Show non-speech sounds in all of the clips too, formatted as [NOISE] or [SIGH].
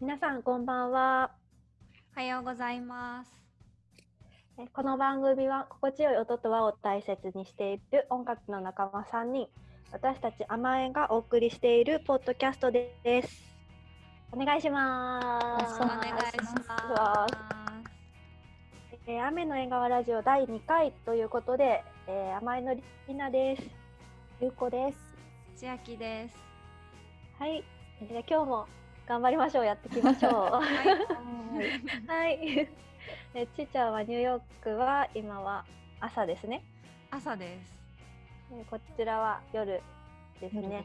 皆さんこんばんは。おはようございます。えこの番組は心地よい音と和を大切にしている音楽の仲間3人、私たち甘えがお送りしているポッドキャストです。お願いします。お願いします。えー雨の縁側ラジオ第2回ということで、えー、甘えのりなです。ゆうこです。千秋です。はい。じゃあ今日も頑張りましょう。やっていきましょう。はい。[LAUGHS] はい。えちーちゃんはニューヨークは今は朝ですね。朝です。えこちらは夜ですね。ね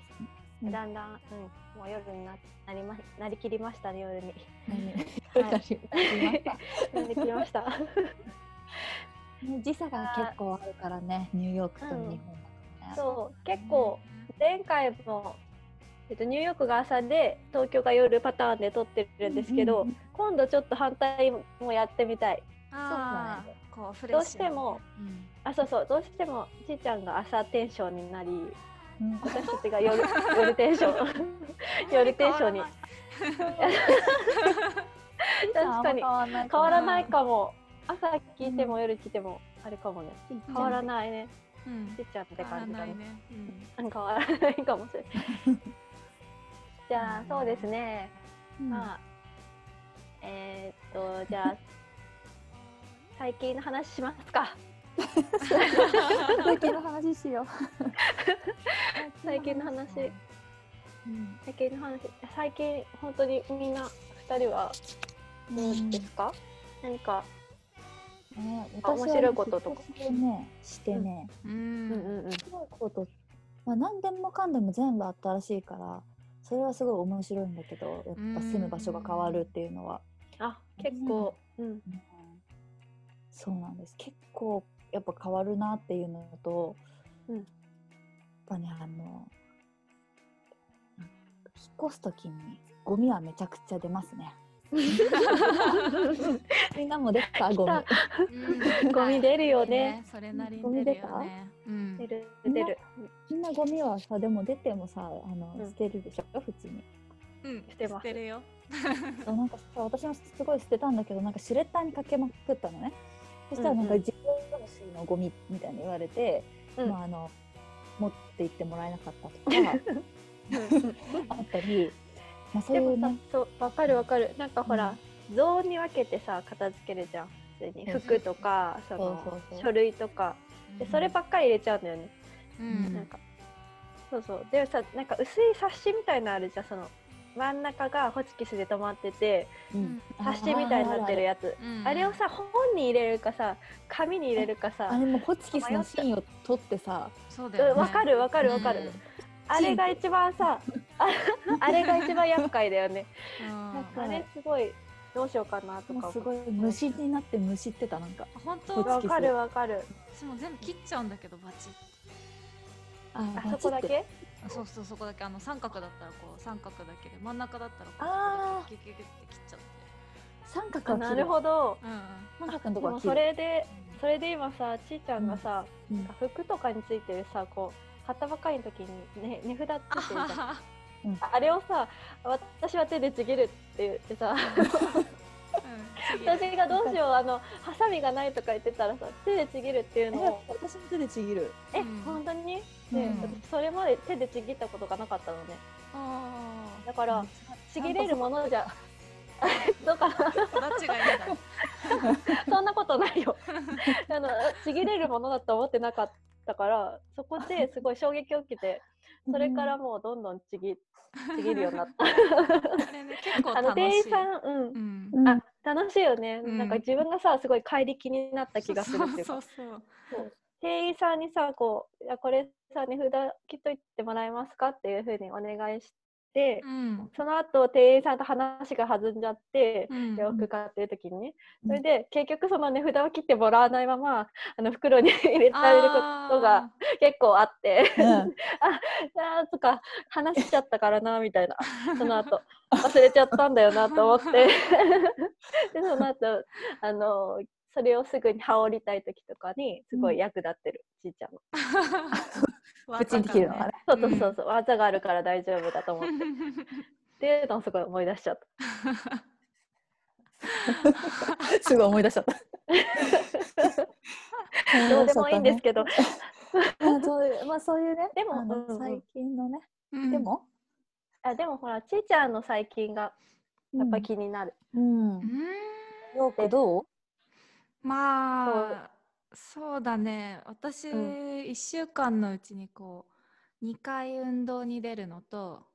うんだんだん、うん、もう夜にななりまなりきりましたね夜に。何？[LAUGHS] はいななりきりました。[LAUGHS] 時差が結構あるからね、ニューヨークと日本だとね。そう結構前回も。えっと、ニューヨークが朝で東京が夜パターンで撮ってるんですけど、うんうん今度ちょっと反対もやってみたい。ああ、こうフレどうしても、うん。あそうそう。どうしてもちーちゃんが朝テンションになりうん。私たちが夜 [LAUGHS] 夜テンション。[LAUGHS] 夜テンションに。[LAUGHS] 確かに。変わらないかも朝聞いても夜聞いてもあれかもね。変わらい。ないね。うん。ちっちゃんって感じだね。ないね。変わらないかもしれないじゃあそうですね。うん。まあえーっとじゃあ最近の話しますか。最近の話しよう。[LAUGHS] 最近の話。うん。最近の話最近本当にみんな二人はどうですか、何かねあ面白いこととか。ね、してね、ううんん。うんうん。面白いこと、まあ何でもかんでも全部新しいから、それはすごい面白いんだけど、やっぱ住む場所が変わるっていうのは。あ結構。うん。うん。そうなんです。結構やっぱ変わるなっていうのと、うん。やっぱねあの引っ越す時にゴミはめちゃくちゃ出ますね [LAUGHS] みんなも出た。ゴミ。ゴミ出るよはいね。それなりゴミ出た？に出るよね。うん。出る出る。みんなゴミはさでも出てもさあの、うん。捨てるでしょ？普通に。うん。捨てます。捨てるよ。[LAUGHS] そうなんかさ私もすごい捨てたんだけどなんかシュレッダーにかけまくったのね。そしたらなんか自分しのゴミみたいに言われて、うん。まああの持って行ってもらえなかったとか [LAUGHS] あったり、まあ、そうでいうね。もさそうわかるわかる。なんかほら、ゾーンに分けてさ片付けるじゃん。普通に。服とかその書類とか。でそればっかり入れちゃうんだよね、うん。なんか。そうそう。でもさなんか薄い冊子みたいなのあるじゃん。その真ん中がホチキスで止まっててうん。冊子みたいになってるやつ。うん。あれをさ本に入れるかさ紙に入れるかあされもホチキスの芯を取ってさ。そうだよね。わかるわかるわかる。うん。あれが一番さああれが一番厄介だよね。うん。あれすごいどうしようかなとかもうすごい虫になって虫ってたなんか。本当？わかるわかる。私も全部切っちゃうんだけどバチ。ッああそこだけ？あそうそうそこだけ。あの三角だったらこう三角だけで真ん中だったらこうあー。そこだけギュギュギュって切っちゃって三角はあなるほどうんうん三角のとでもこは切るそれでそれで今さちーちゃんがさ、うんなんか服とかについてるさこう買ったばかりの時に、ね、値札ついてるじゃんああれをさ私は手でちぎるって言ってさ [LAUGHS] うん私がどうしようあのハサミがないとか言ってたらさ手でちぎるっていうのえを私も手でちぎる。え、うん。本当に、でうん。私それまで手でちぎったことがなかったのね。あだから、うん。ちぎれるものじゃどうかな？[LAUGHS] そんなことないよ。あのちぎれるものだと思ってなかったからそこで [LAUGHS] すごい衝撃を受けてそれからもうどんどんちぎちぎるようになった。[LAUGHS] あれね結構あの楽しい。店員さん、うん。う、ん。うん。あ楽しいよね、うん。なんか自分がさすごい怪力になった気がするっていうか。そうそうそう。店員さんにさこういやこれさ値札切っといてもらえますかっていうふうにお願いして、うん。その後店員さんと話が弾んじゃって、うん。洋服買ってる時にね、うん。それで結局その値札を切ってもらわないままあの袋に入れられることが結構あって、うん。[LAUGHS] ああとか話しちゃったからなみたいな。[LAUGHS] その後。忘れちゃったんだよなと思って。[LAUGHS] でその後あのそれをすぐに羽織りたい時とかにすごい役立ってる、ちいちゃんの。プチンって切るのがね。そうそうそうそう、技があるから大丈夫だと思って。[LAUGHS] っていうのをすごい思い出しちゃった。[LAUGHS] すぐ思い出しちゃった。[LAUGHS] どうでもいいんですけど、まあそういうまあそういうねでも最近のね、うん。でも、あでもほらちーちゃんの最近がやっぱ気になる。うん。う、ん。ようこどう？まあそうだね。私、うん。1週間のうちにこう2回運動に出るのと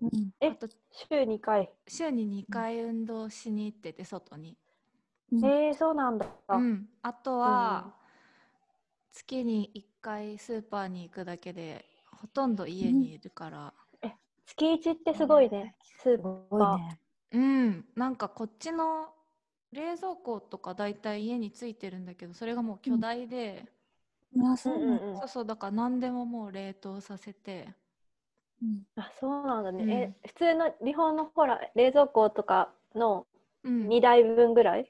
うん。えあと週2回？週に2回運動しに行ってて外に、うん。えー、そうなんだ。うん、あとは、月に1回スーパーに行くだけでほとんど家にいるから。月1ってすごいね。スーすパごいー。ね。うん、なんかこっちの冷蔵庫とかだいたい家についてるんだけどそれがもう巨大で、あそうなんだ。うそうそうだから何でももう冷凍させて。うん。あそうなんだね。うん。え普通の日本のほら冷蔵庫とかのうん。2台分ぐらい、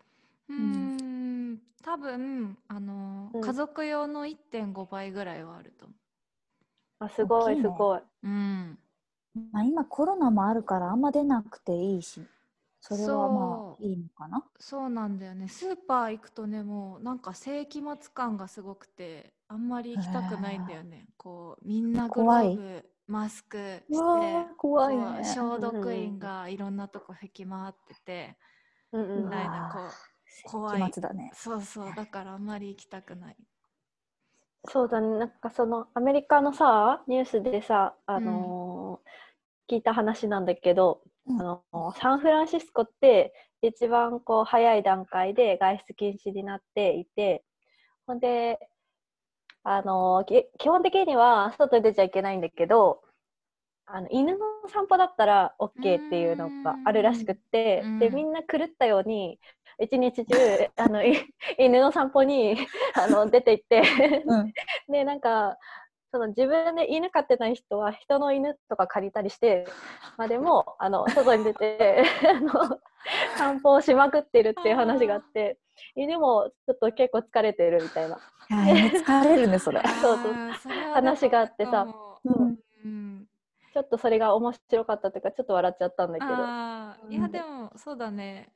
うーん多分あの、うん。家族用の1.5倍ぐらいはあると思あすごいすごい。う。うん、まあ今コロナもあるからあんま出なくていいし、それはまあいいのかな？そうなんだよね。スーパー行くとねもうなんか世紀末感がすごくてあんまり行きたくないんだよね。こうみんなグロ怖い。ーブマスクして怖いね。消毒員がいろんなとこ吹き回っててうんうんみたいなこう怖い。期末だね。そうそう。だからあんまり行きたくない。そうだね。なんかそのアメリカのさニュースでさあのー聞いた話なんだけど、うんあのサンフランシスコって一番こう早い段階で外出禁止になっていてほんであの基本的には外に出ちゃいけないんだけどあの犬の散歩だったら OK っていうのがあるらしくってうん。でみんな狂ったように一日中あのい [LAUGHS] 犬の散歩にあの出て行って。うん。でなんかその自分で犬飼ってない人は人の犬とか借りたりしてまあでもあの外に出て [LAUGHS] あの散歩をしまくってるっていう話があって犬もちょっと結構疲れてるみたいな、疲れるねそれ。[LAUGHS] そうそう。話があってさ。うんうん。ちょっとそれが面白かったというかちょっと笑っちゃったんだけど。いうん。やでもそうだね。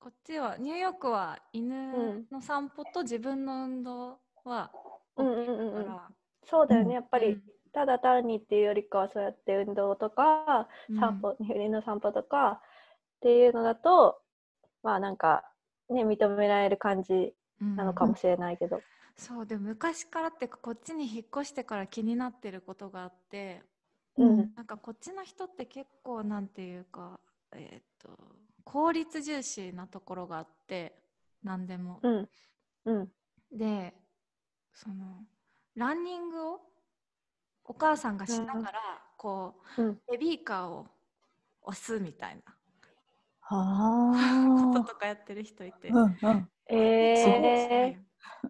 こっちはニューヨークは犬の散歩と自分の運動はうんうん OK うんうん。だからそうだようん。ねやっぱりただ単にっていうよりかはそうやって運動とかうん。散歩、犬の散歩とかっていうのだとまあなんかね認められる感じうん。なのかもしれないけど、そうで昔からってかこっちに引っ越してから気になってることがあってうん。なんかこっちの人って結構なんていうかえーっと効率重視なところがあって何でも。うん。うん。でそのランニングをお母さんがしながら、こう、うん。ベビーカーを押すみたいな。こはととかやってる人いて、あ。うんうん。えー、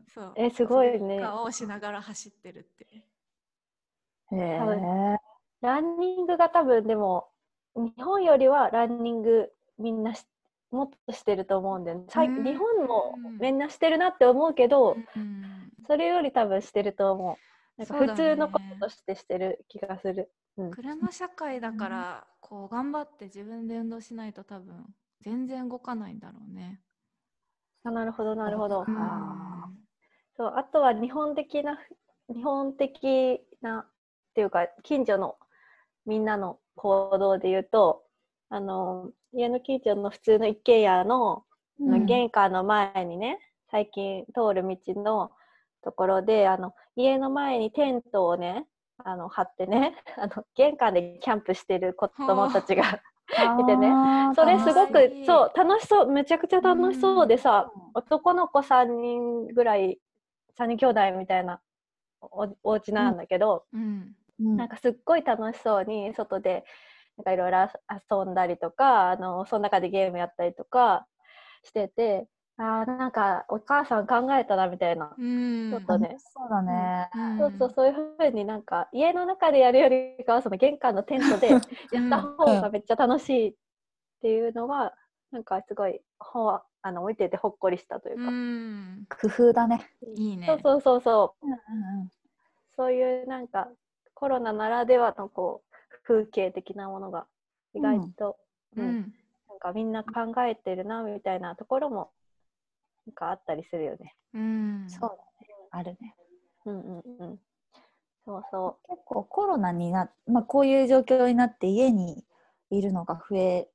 そうえすごいね。ベビーカーを押しながら走ってるって。へえ。ランニングが多分でも日本よりはランニングみんなしもっとしてると思うんだよね。日本もみんなしてるなって思うけど、うんそれより多分してると思う。なんか普通のこととしてしてる気がする。うん、車社会だから、こう頑張って自分で運動しないと多分全然動かないんだろうね。あなるほどなるほど。うんあそうあとは日本的な日本的なっていうか近所のみんなの行動で言うとあの家の近所の普通の一軒家のうん玄関の前にね最近通る道のところであの家の前にテントをねあの張ってね [LAUGHS] あの玄関でキャンプしてる子供たちが [LAUGHS] いてね。それすごく楽しい。そう楽しそうめちゃくちゃ楽しそうでさ、男の子3人ぐらい3人兄弟みたいなおお家なんだけど、うん。うん。なんかすっごい楽しそうに外でなんかいろいろ遊んだりとかあのその中でゲームやったりとかしててあーなんかお母さん考えたなみたいな、うん。ちょっとね。そうだね。うん。そうそうそういうふうになんか家の中でやるよりかはその玄関のテントで [LAUGHS] やった方がめっちゃ楽しいっていうのは、なんかすごいほわあの見ててほっこりしたというか、うん。工夫だね。いいね。そうそうそうそう。うんうんそういうなんかコロナならではのこう風景的なものが意外と、ううんん。なんかみんな考えてるなみたいなところもなんかあったりするよね。うんそうだね。あるね。うんうんうん。そうそ結構コロナにな、まあ、こういう状況になって家にいるのが増え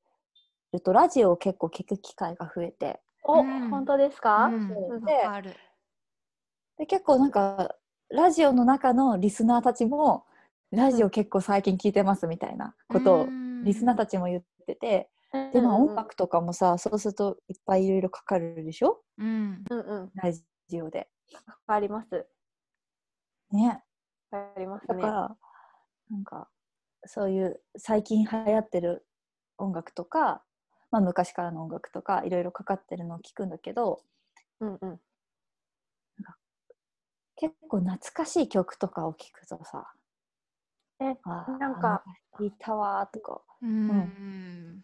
るとラジオを結構聞く機会が増えてう。お、うん本当ですか？うんでで結構なんかラジオの中のリスナーたちもラジオ結構最近聞いてますみたいなことをリスナーたちも言ってて、でまあ音楽とかもさそうするといっぱいいろいろかかるでしょ？うんうんうん。ラジオで。わかります。ね。わかりますね。だから、なんかそういう最近流行ってる音楽とか、まあ、昔からの音楽とかいろいろかかってるのを聞くんだけどうんうん。結構懐かしい曲とかを聞くとさえ、なんか聞いたわーとかうん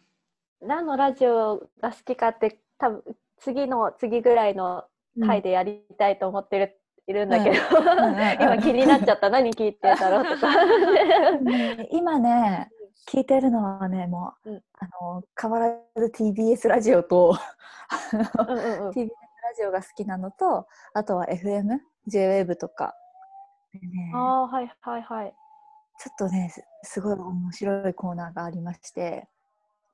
何のラジオが好きかって多分次の次ぐらいの回でやりたいと思ってる、いるんだけど、うん。うん。[LAUGHS] 今気になっちゃった。何聞いてんだろうとか。ね [LAUGHS] 今ね聞いてるのはねもう、うん。あの変わらず TBS ラジオとうんうんうん。TBS ラジオが好きなのとあとは FMJWAVE とか。でねああはいはいはい。ちょっとねすすごい面白いコーナーがありまして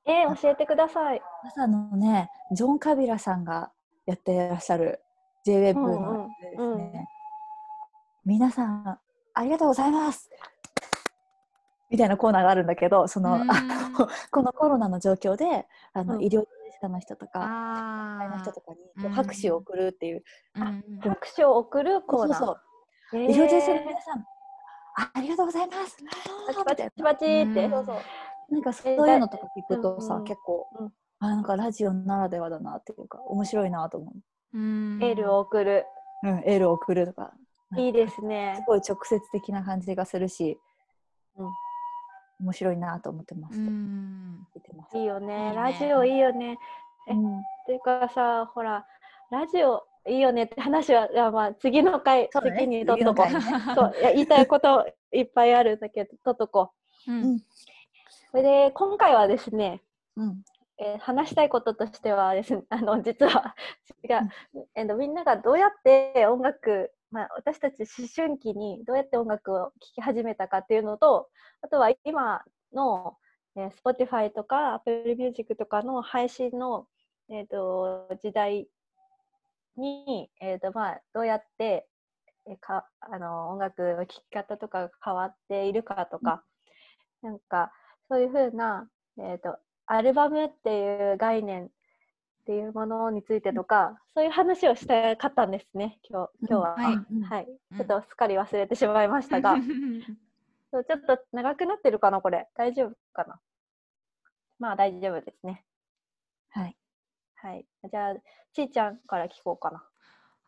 えー、教えてください。朝のねジョン・カビラさんがやってらっしゃる JWAVE のですね、うん。うんうん皆さんありがとうございます。みたいなコーナーがあるんだけどその、このコロナの状況であの、うん。医療従事者の人とかあ会の人とかにこう拍手を送るっていう、うん拍手を送るコーナー。そうそうえー。医療従事者の皆さんあありがとうございます。パチパチパチって、うん。そうそうなんかそういうのとか聞くとさ、うんうん結構、うん。あなんかラジオならではだなっていうか面白いなと思う、うん。エールを送る。うん、エールを送るとか。いいですすねごい直接的な感じがするし、うん。面白いなと思ってまうす、ん。聞いてます。いいよね。ラジオいいよね。えうん。っていうかさほらラジオいいよねって話はいやまあ次の回、そうだね。次に取っとこね。[LAUGHS] そういや言いたいこといっぱいあるんだけど取っとこう。うんそれで今回はですねうん。えー話したいこととしてはですね、[LAUGHS] あの実は違う、えーとみんながどうやって音楽、まあ、私たち思春期にどうやって音楽を聴き始めたかっていうのとあとは今の、えー Spotify とか Apple Music とかの配信の、えー、と時代に、えーとまあ、どうやって、えーかあの音楽の聴き方とかが変わっているかとか、なんかそういうふうな、えー、とアルバムっていう概念っていうものについてとか、そういう話をしたかったんですね、今日今日は。はいうんはいうんちょっとすっかり忘れてしまいましたが、[LAUGHS] そうちょっと長くなってるかな、これ。大丈夫かな？まあ大丈夫ですね。はいはい。じゃあ、ちーちゃんから聞こうかな。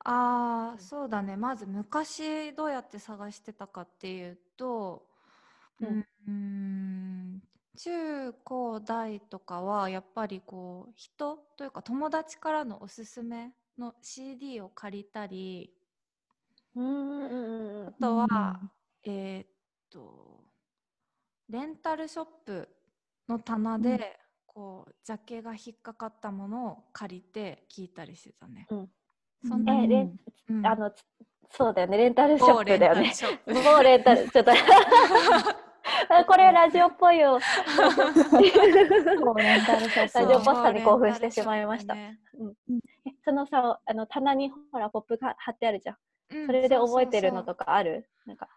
ああそうだねまず昔どうやって探してたかっていうとううんんうーん中高大とかはやっぱりこう人というか友達からのおすすめの CD を借りたりうんうんうんうんあとは、えーっとレンタルショップの棚で、うん。こうジャケが引っかかったものを借りて聞いたりしてたね。うん。そんなにえレンうん。あの、つそうだよね、レンタルショップだよね。某もうレンタル、ちょっと。[LAUGHS] あこれラジオっぽいよ。ラジオポスターに興奮してしまいましたね。えそのさ、あの棚にほらポップが貼ってあるじゃん。うんそれで覚えてるのとかある？なんか。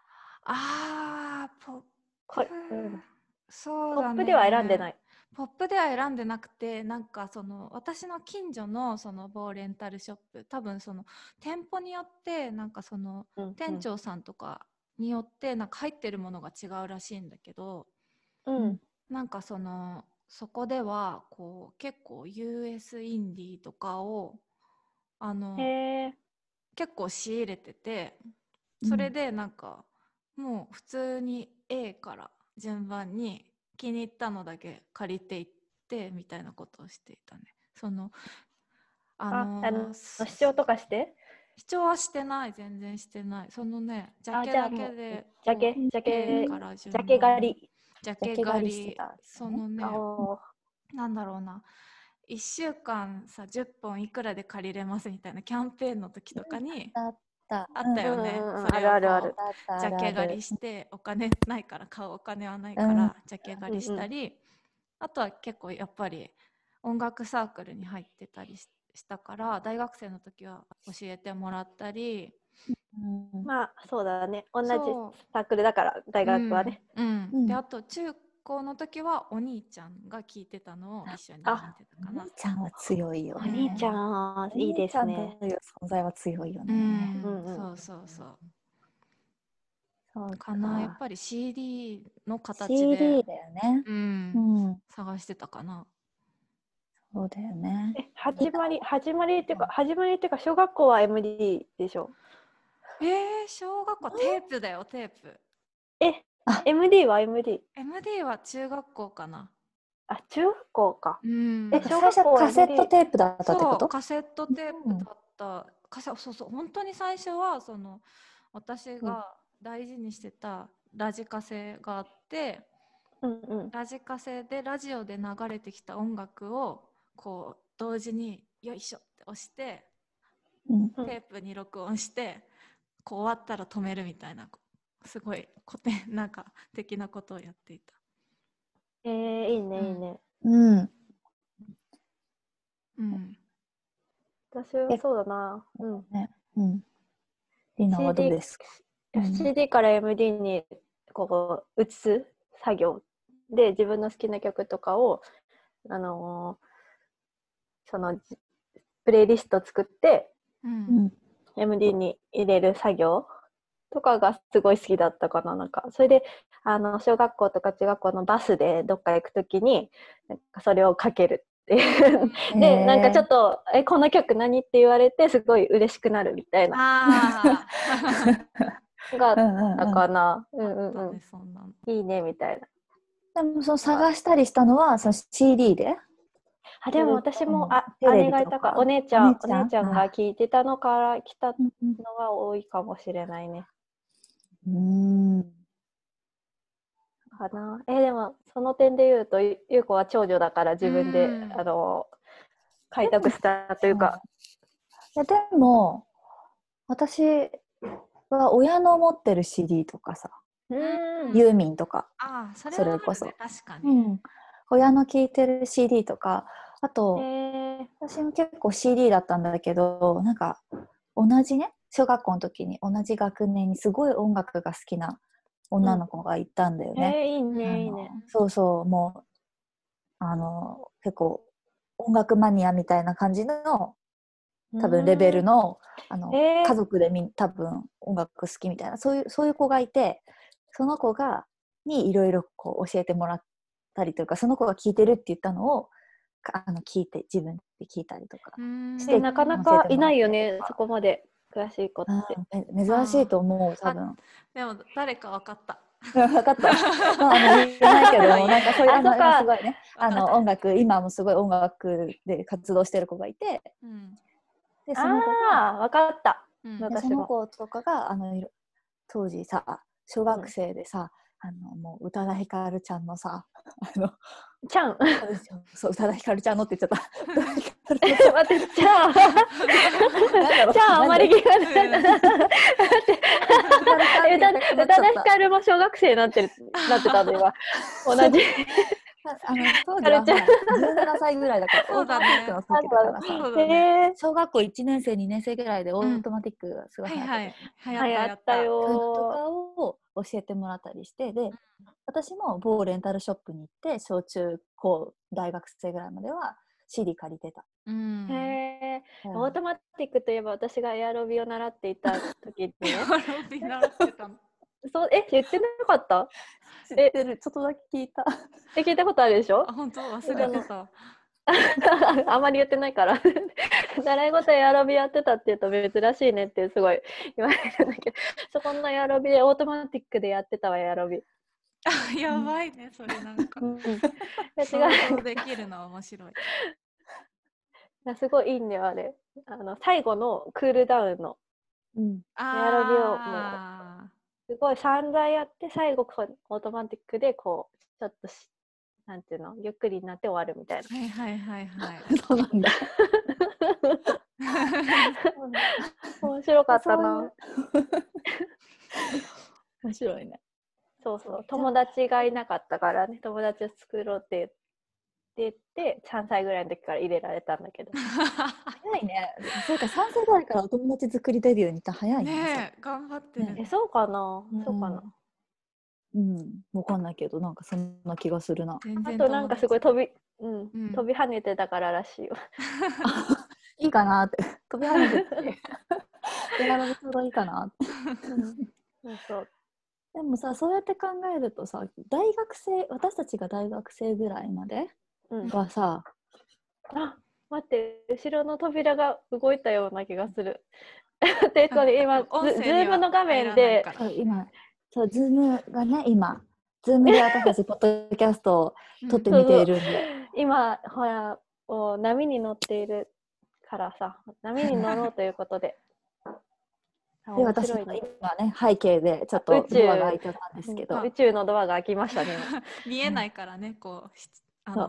あーポッこプ、うん。そうポップでは選んでない。ポップでは選んでなくてなんかその私の近所のその某レンタルショップ多分その店舗によってなんかそのうん。店長さんとかによってなんか入ってるものが違うらしいんだけどうん。なんかそのそこではこう結構 US インディーとかをあの。結構仕入れててうんそれでなんか、もう普通に A から順番に気に入ったのだけ借りていってみたいなことをしていたね。そのああ、のあの、す主張とかして？視聴はしてない全然してない。そのねジャケだけでジャケジャケジャケ狩り。ジャケケ狩り。そのねなんだろうな。1週間さ10本いくらで借りれますみたいなキャンペーンの時とかにあったあった。よね、それをあるあるジャケ狩りしてお金ないから買うお金はないかうんらジャケ狩りしたり、あとは結構やっぱり音楽サークルに入ってたりししたから大学生の時は教えてもらったり。うん。まあそうだね。同じサークルだから大学はね、うん。うん。うん。であと中高の時はお兄ちゃんが聞いてたのを一緒に見てあたかな。お兄。ちゃんは強いよね。お兄ちゃんいいですお兄ねちゃんという存在は強いよね。うん。うんうんそうそうそう。そうか。な。やっぱり CD の形で CD だよね。うん。うん、探してたかな。そうだよね。え始まり始まりっていうか始まりっていうか小学校は MD でしょ？えー、小学校テープだよテープ。えあ。MD は MD MD は中学校かな。あ中学校か。うん。え最初カセットテープだったってこと？そう。カセットテープだった、カセそうそう本当に最初はその私が大事にしてたラジカセがあって、うんうん。ラジカセでラジオで流れてきた音楽をこう同時によいしょって押してうんうんテープに録音してこう終わったら止めるみたいなすごい古典なんか的なことをやっていた。えー、いいねいいね、うん。うん、私はそうだなうんね。うん。リナはどうです CD から MD にこう移す作業で自分の好きな曲とかをあのーそのじプレイリスト作ってうんうん。MD に入れる作業とかがすごい好きだったかななんかそれであの小学校とか中学校のバスでどっか行くときになんかそれをかけるっていう [LAUGHS] でなんかちょっと「えこの曲何?」って言われてすごい嬉しくなるみたいなあの [LAUGHS] があっうんうんたうんかな。うんあ、うんうん。いいねみたいな。でもその探したりしたのはその CD で？あでも私もあ姉がいたかお姉ちゃんおお姉ちゃん姉ちゃんが聞いてたのから来たのうんが多いかもしれないね。うん。かな。えでもその点で言うとゆゆうこは長女だから自分でうんあの開拓したというか。いやでも私は親の持ってる CD とかさ、うんユーミンとか、ああ、それそれこそ確かに。うん、親の聴いてる CD とかあと、え私も結構 CD だったんだけどなんか同じね小学校の時に同じ学年にすごい音楽が好きな女の子がいたんだよー、ね。えーいいあねいいのね。そうそうもうあの結構音楽マニアみたいな感じの多分レベルの,、あのえー家族でみん多分音楽好きみたいなそういうそういう子がいてその子がにいろいろこう教えてもらったりというかその子が聞いてるって言ったのをかあの聞いて自分で聞いたりとか、うんしてえなかなかいないよねそこまで詳しい子って。珍しいと思う多分。でも誰か分かった。分かった。[LAUGHS] まあ、あの言えないけど、なんかそういう、あの、あそっかすごいね、あの、音楽、今もすごい音楽で活動してる子がいて、うん。で、その子が、ああ分かった。うんその子とかが、あの、当時さ、小学生でさ、あの、もう宇多田ヒカルちゃんのさ、あの、ちゃん。そう、宇多田ヒカルちゃんのって言っちゃった。[LAUGHS] [LAUGHS] 待ってじゃん。だろう。じゃああまりなん聞かない。宇多田ヒカルも小学生になってるなってたんで今。同じ。あの当時はもう17歳ぐらいだから、[LAUGHS] オートマティックの時だからさ、ね。え小学校1年生、2年生ぐらいでオートマティックがすごいはい流行っててはい。ー、流行ったそういうのとよかを教えてもらったりしてで私も某レンタルショップに行って小中高大学生ぐらいまでは CD 借りてた、うん。ー。へえ。うんオートマティックといえば私がエアロビを習っていた時にね。[LAUGHS] ビ習ってたの。[LAUGHS] そうえ言ってなかった？知ってるちょっとだけ聞いたえ聞いたことあるでしょ？あ、？本当？忘れてた。[LAUGHS] あんまり言ってないから。[LAUGHS] 習い事エアロビやってたって言うと珍しいねってすごい [LAUGHS] 言われるんだけ。どそこのエアロビでオートマティックでやってたわエアロビ。あ、やばいね、それなんか。違う。像できるのは面白い。いやすごいいいんだよあれ。あの最後のクールダウンの。うん。あロビをもう。あすごい散々やって最後こうオートマティックでこうちょっとしなんていうのゆっくりになって終わるみたいな。はいはいはいはい。[LAUGHS] そうなんだ。面白かったな。[LAUGHS] 面白いね。そうそう友達がいなかったからね友達を作ろうって言って3歳ぐらいの時から入れられたんだけど早いね。[LAUGHS] そうか、3歳ぐらいからお友達作りデビューに行った早いね。ねえ頑張ってるえね。そうかな、うんそうかなうん、わかんないけど、なんかそんな気がするな。あとなんかすごい飛び、うん。うん。飛び跳ねてたかららしいよ。[LAUGHS] いいかなって。[LAUGHS] 飛び跳ねてて。[LAUGHS] 手軽でちょうどいいかなって。そうそう。でもさ、そうやって考えるとさ、大学生、私たちが大学生ぐらいまでうん、はさ、あ待って後ろの扉が動いたような気がする。でこれ今 Zoom の画面入で今、そう、 Zoom がね、今、 Zoom で私たちポッドキャストを撮ってみているんで、今ほらもう波に乗っているからさ波に乗ろうということで。あ [LAUGHS] で、面私の白いね。今ね、背景でちょっと宇宙。ドアが開いちゃったんですけど、うん。宇宙のドアが開きましたね。[LAUGHS] 見えないからね、こうしあの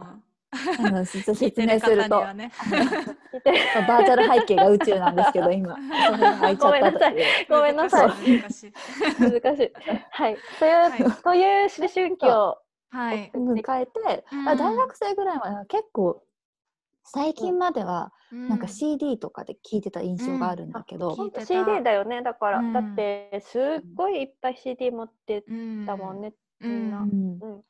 あの説明るすると、[LAUGHS] バーチャル背景が宇宙なんですけど、今、[LAUGHS] それが開いちゃったという。ごめんなさい。難しい。[LAUGHS] 難しい。はい。という、はいという思春期をはい。迎えて、大学生ぐらいは結構最近まではなんかう CD とかで聞いてた印象があるんだけど、うん。CD だよね。だから、うん。だってすっごいいっぱい CD 持ってんたもん。ね、うみんな、ん。うん。うん、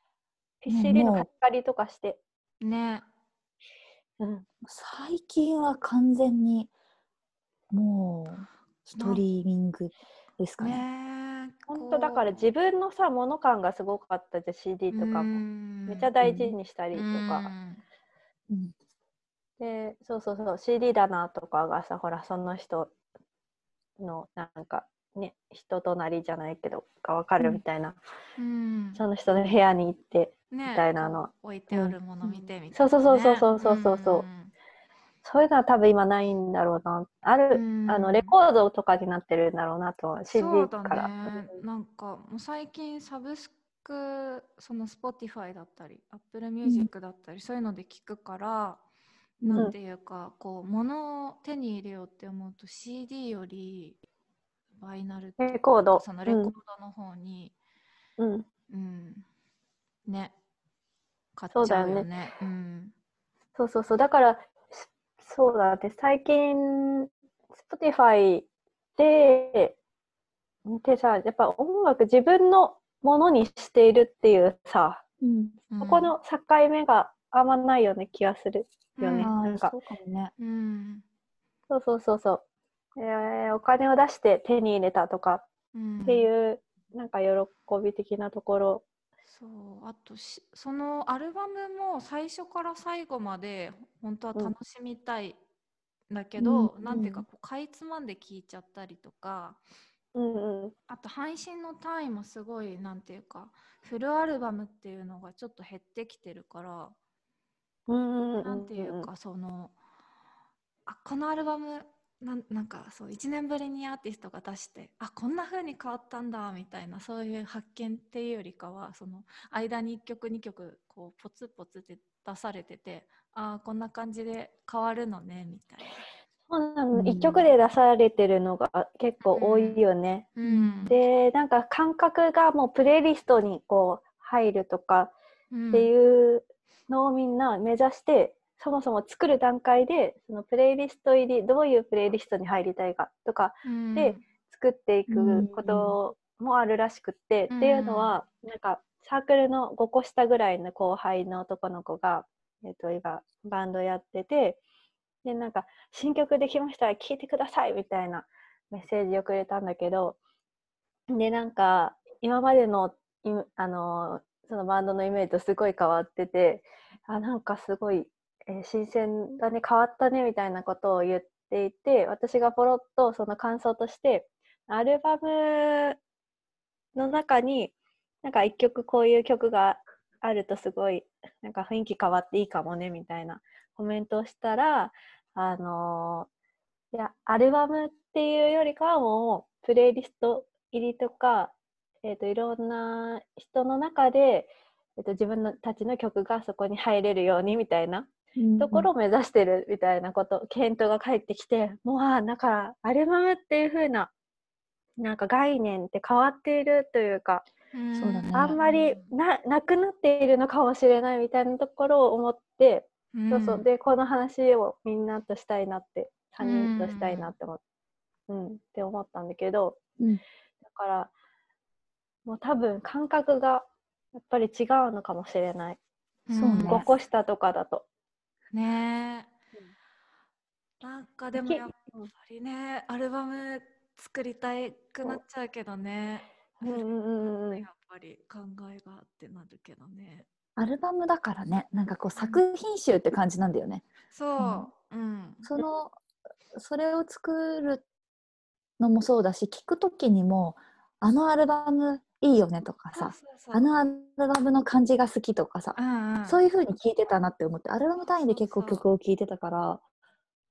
CD の貸し借りとかして、ね。うん、最近は完全にもうストリーミングですかね。ね本当だから自分のさもの感がすごかったじゃん CD とかも、めっちゃ大事にしたりとか、うん。でそうそうそう CD だなとかがさほらその人のなんかね人となりじゃないけどが分かるみたいな、うん。その人の部屋に行ってねみたいなの。置いてあるもの見てみたいなね。そうそうそうそうそうそうそう。うんそういうのは多分今ないんだろうな。ある、うん。あのレコードとかになってるんだろうなと CD そうだから。ね。なんかもう最近サブスクその Spotify だったり Apple Music だったり、そういうので聞くから、んなんていうかこう物を手に入れようって思うと CD よりバイナルレコード。そのレコードの方に、うん、うん、ね買っそうだよね。ちゃうよね。うん。そうそうそう。だからしそうだね。最近 Spotify ででさやっぱ音楽自分のものにしているっていうさうん。そこの境目があんまないような気がするよね、うん。なんか。そうかもね。そうそうそうそう、えーお金を出して手に入れたとかうんっていう、なんか喜び的なところそうあとしそのアルバムも最初から最後まで本当はうん楽しみたいんだけど、うんなんていうかうんこうかいつまんで聞いちゃったりとかうんうん。あと配信の単位もすごいなんていうかフルアルバムっていうのがちょっと減ってきてるから、うんうん。なんていうかそのあこのアルバムなんなんかそう1年ぶりにアーティストが出してあこんな風に変わったんだみたいなそういう発見っていうよりかはその間に1曲2曲こうポツポツって出されててあこんな感じで変わるのねみたいそうなのうん一曲で出されてるのが結構多いよね。な。うんでなんか感覚がもうプレイリストにこう入るとかうんっていうのをみんな目指して、そもそも作る段階でそのプレイリスト入りどういうプレイリストに入りたいかとかうん。で作っていうん。くこともあるらしくって、うん。っていうのはなんかサークルの5個下ぐらいの後輩の男の子が、えっと今バンドやっててでなんか新曲できましたら聴いてくださいみたいなメッセージをくれたんだけどでなんか今までのいあのそのバンドのイメージとすごい変わっててあなんかすごい、えー新鮮だね変わったねみたいなことを言っていて私がポロッとその感想としてアルバムの中になんか一曲こういう曲があるとすごいなんか雰囲気変わっていいかもねみたいなコメントをしたらあのーいやアルバムっていうよりかはもうプレイリスト入りとか、えー、といろんな人の中でえっと、自分のたちの曲がそこに入れるようにみたいなところを目指してるみたいなこと、検討が返ってきてもうだからアルバムっていう風ななんか概念って変わっているというか、そうだねあんまりななくなっているのかもしれないみたいなところを思って、うん。そうそう。でこの話をみんなとしたいなって3人としたいなって思っ,、うん、って思ったんだけど、うん。だからもう多分感覚がやっぱり違うのかもしれない、そうね。5個下とかだと。ね。えなんかでもきやっぱりねアルバム作りたくなっちゃうけどね。うんうんうんうん。やっぱり考えがってなるけどね。アルバムだからね。なんかこう作品集って感じなんだよね。そう。うん。そのそれを作るのもそうだし聞く時にもあのアルバムいいよねとかさそうそうそう。あのアルバムの感じが好きとかさ、うんうん。そういう風に聞いてたなって思ってアルバム単位で結構そうそう。曲を聴いてたから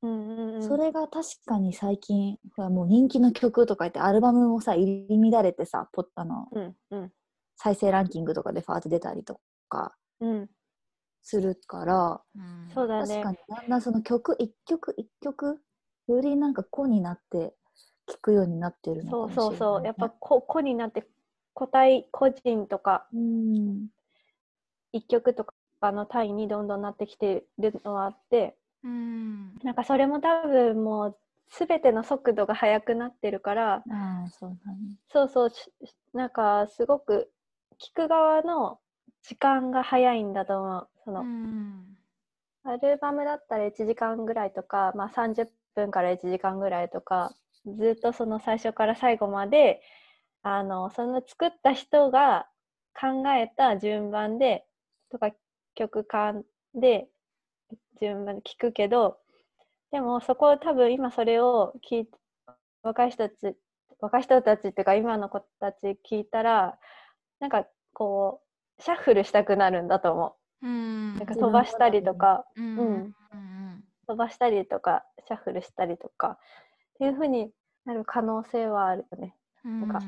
うんうんうん。それが確かに最近もう人気の曲とか言ってアルバムもさ入り乱れてさポッあのうんうん。再生ランキングとかでファーって出たりとかうん。するからうん。そうだね。確かにだんだんその曲一曲一曲よりなんか個になって聴くようになってるのかそうもしれない、ね、そうそうやっぱ個個になって個体個人とかうん。一曲とかの単位にどんどんなってきてるのはあってうん。なんかそれも多分もう全ての速度が速くなってるからそうだね。そうそうしなんかすごく聞く側の時間が早いんだと思うその、うん。アルバムだったら1時間ぐらいとか、まあ、30分から1時間ぐらいとかずっとその最初から最後まであのその作った人が考えた順番でとか曲間で順番で聞くけどでもそこ多分今それを聞い若い人たち若い人たちっていうか今の子たち聞いたらなんかこうシャッフルしたくなるんだと思う。うんなんか飛ばしたりとか、うんうんうん飛ばしたりとかシャッフルしたりとかっていう風になる可能性はあるよね。うん。なん。か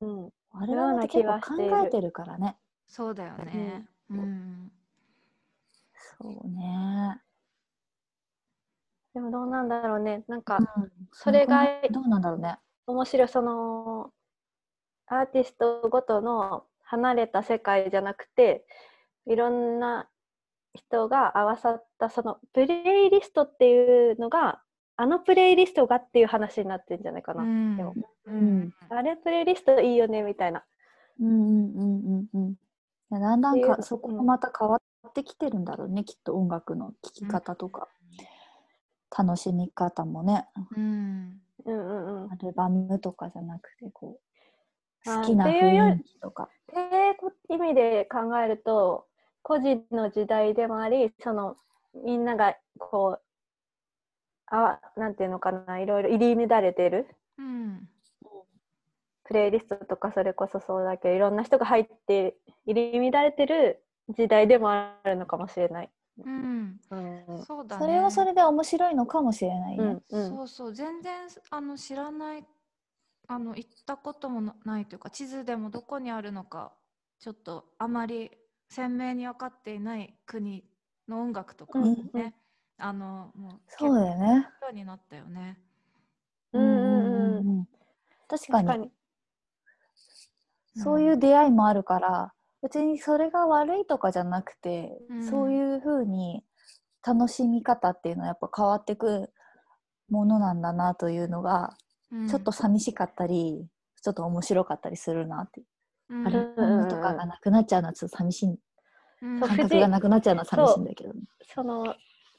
うんうん、アルバムって結構考えてる。からね。そうだよね。うん。そうね。でもどうなんだろうね。なんかうん。それがどうなんだろうね。面白いそのアーティストごとの離れた世界じゃなくていろんな人が合わさったそのプレイリストっていうのがあのプレイリストがっていう話になってるんじゃないかな。うん。でも。うん。あれプレイリストいいよねみたいな。うんうんうんうんだんだんかそこもまた変わってきてるんだろうねきっと音楽の聴き方とか、楽しみ方もね。うん。うんうんうん。アルバムとかじゃなくてこう好きな雰囲気とか。っていう意味で考えると個人の時代でもありそのみんながこうあなんていうのかないろいろ入り乱れてる？うん。プレイリストとかそれこそそうだけどいろんな人が入って入り乱れてる時代でもあるのかもしれない。うん。うん。そうだね。それはそれで面白いのかもしれないね、うんうん。そうそう全然あの知らないあの行ったこともなないというか地図でもどこにあるのかちょっとあまり鮮明に分かっていない国の音楽とかね、うんうんあのもうそうだよね。結構になったよね。うんうんうん。ん確かに。確かに。そういう出会いもあるから、別にそれが悪いとかじゃなくて、うん。そういうふうに楽しみ方っていうのはやっぱ変わってくものなんだなというのが、うん。ちょっと寂しかったりちょっと面白かったりするなって、うん。アルバムとかがなくなっちゃうのはちょっと寂しい。感覚がなくなっちゃうのは寂しいんだけどね。その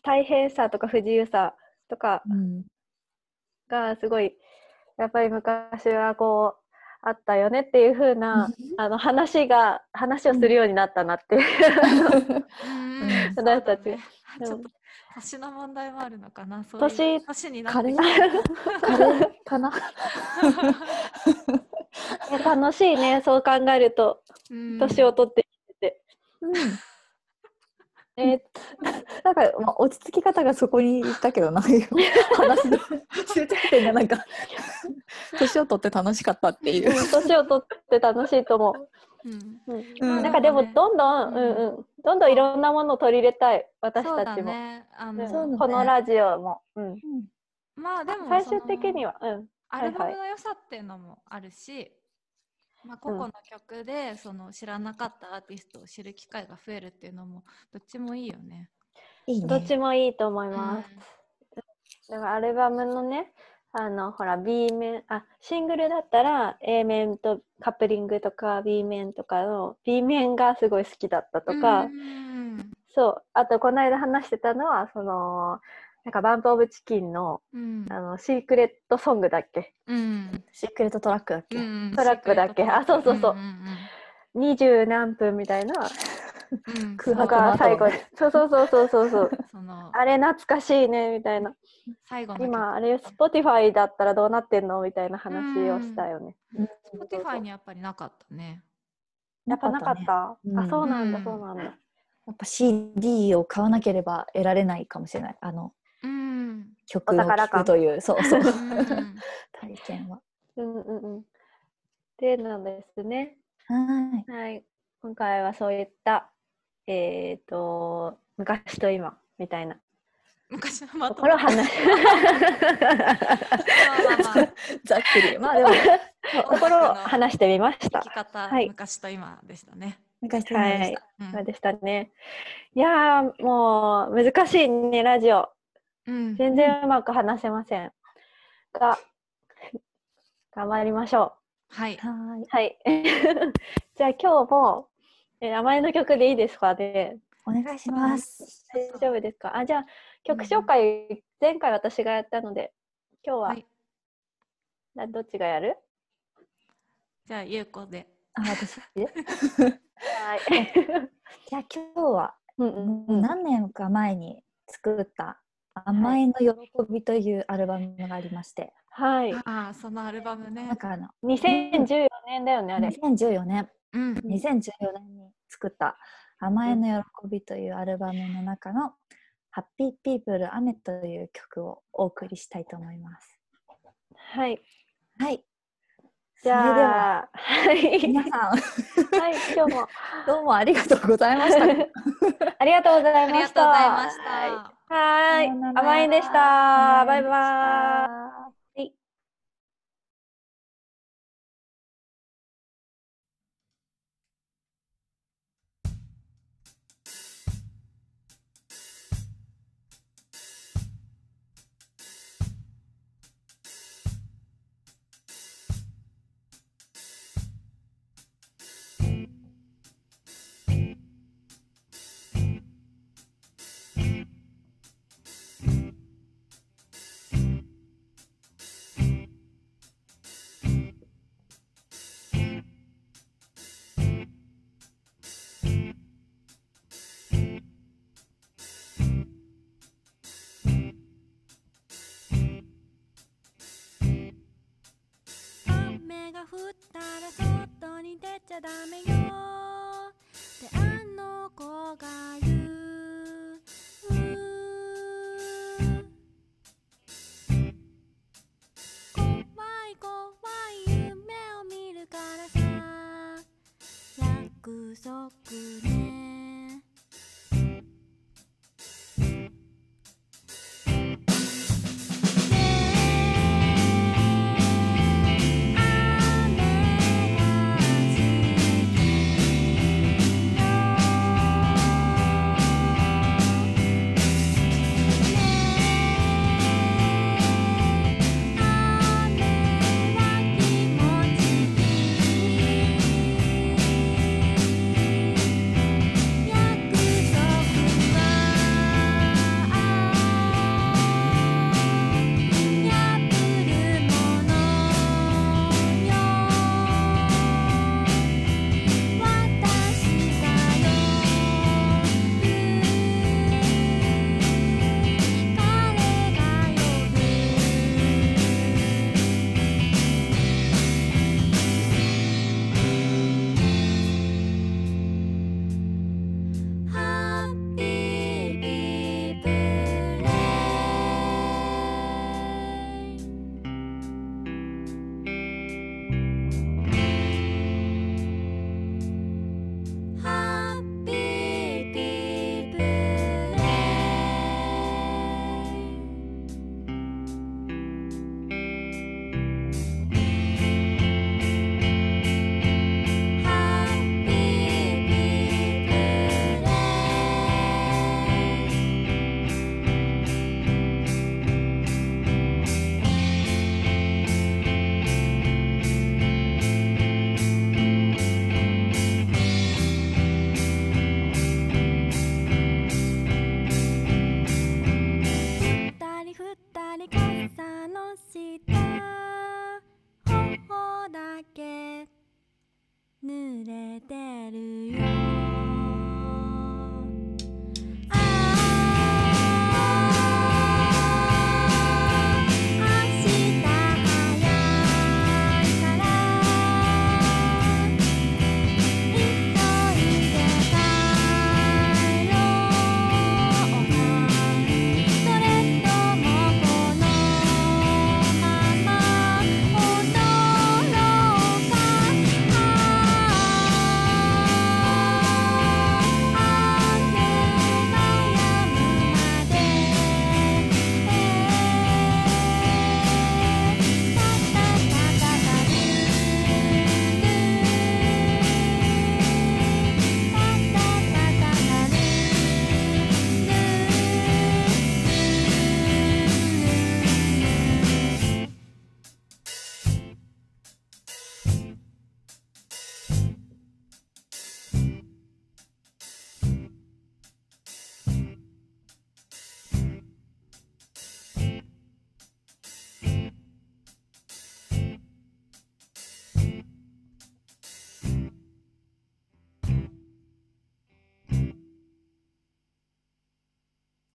大変さとか不自由さとかうんがすごいやっぱり昔はこうあったよねっていう風なあの話が話をするようになったなっていう。うん。私たち。年の問題もあるのかな。そう年年になってかな。[LAUGHS] 楽しいね。そう考えると。うん。年を取ってきてて、うんえー [LAUGHS] なんか、まあ、落ち着き方がそこに行ったけどな [LAUGHS] 話の終着点がなんか年を取って楽しかったっていう。うん年を取って楽しいと思う。うん。うん。うん。なんかでもどんどん、ううんんうん、どんどんいろんなものを取り入れたい私たちも、ね。のそうだね。このラジオも、うん、まあでも最終的には。は、うん、アルバムの良さっていうのもあるし、まあ、個々の曲でその知らなかったアーティストを知る機会が増えるっていうのもどっちもいいよね。いいね。どっちもいいと思います。だからアルバムのね、あのほら B 面あシングルだったら A 面とカップリングとか B 面とかの B 面がすごい好きだったとか、うんそうあとこの間話してたのはそのなんか BUMP OF CHICKEN のうん。あのシークレットソングだっけ？うん。シークレットトラックだっけ、うんトラックだっけ？あそうそうそう。うんうん二十何分みたいな。空白が最後に。そうそうそうそうそうそう。その。あれ懐かしいねみたいな。最後今あれ Spotify だったらどうなってんの？みたいな話をしたよね。うん。 Spotify にやっぱりなかったね。やっぱなかった？ね。あ、うんそうなんだ、うん。そうなんだ。やっぱ CD を買わなければ得られないかもしれない。あのうん。曲を聴くという、そうそう、うん [LAUGHS] 体験は。うんうんうん。でなんですね。はい。はい。今回はそういった、えっ、と、昔と今みたいな昔のまところを話し、まあまあまあざっくり。[LAUGHS] まあでも、ところを話してみました生き。方、はい昔と今でしたね。昔と今でした。うんそうでしたね。いやー、もう難しいね、ラジオ。うん全然うまく話せません。が、頑張りましょはい。はう。はい。[LAUGHS] じゃあ今日も、え名前の曲でいいですかねい。お願いします。大丈夫ですか？あ、じゃあ曲紹介、前回私がやったので、今日は、はいなどっちがやる？じゃあ、ゆうこで。あ、私で？[LAUGHS] はい。[LAUGHS] じゃあ今日は、うんうんうん何年か前に作った「甘えの喜び」というアルバムがありまして、はい。ああ、そのアルバムねなん。かあの2014年だよね、あれ。2014年うん。2014年に作った「甘えの喜び」というアルバムの中の「ハッピーピープル雨」という曲をお送りしたいと思います。はい。はい。じゃあ、はい。皆さんはい、今日も [LAUGHS] どうも [LAUGHS] ありがとうございました。ありがとうござありがいました。とうございましはいた。はーい甘いんでした。バイバイ。食ったら外に出ちゃダメよ」ってあの子が言う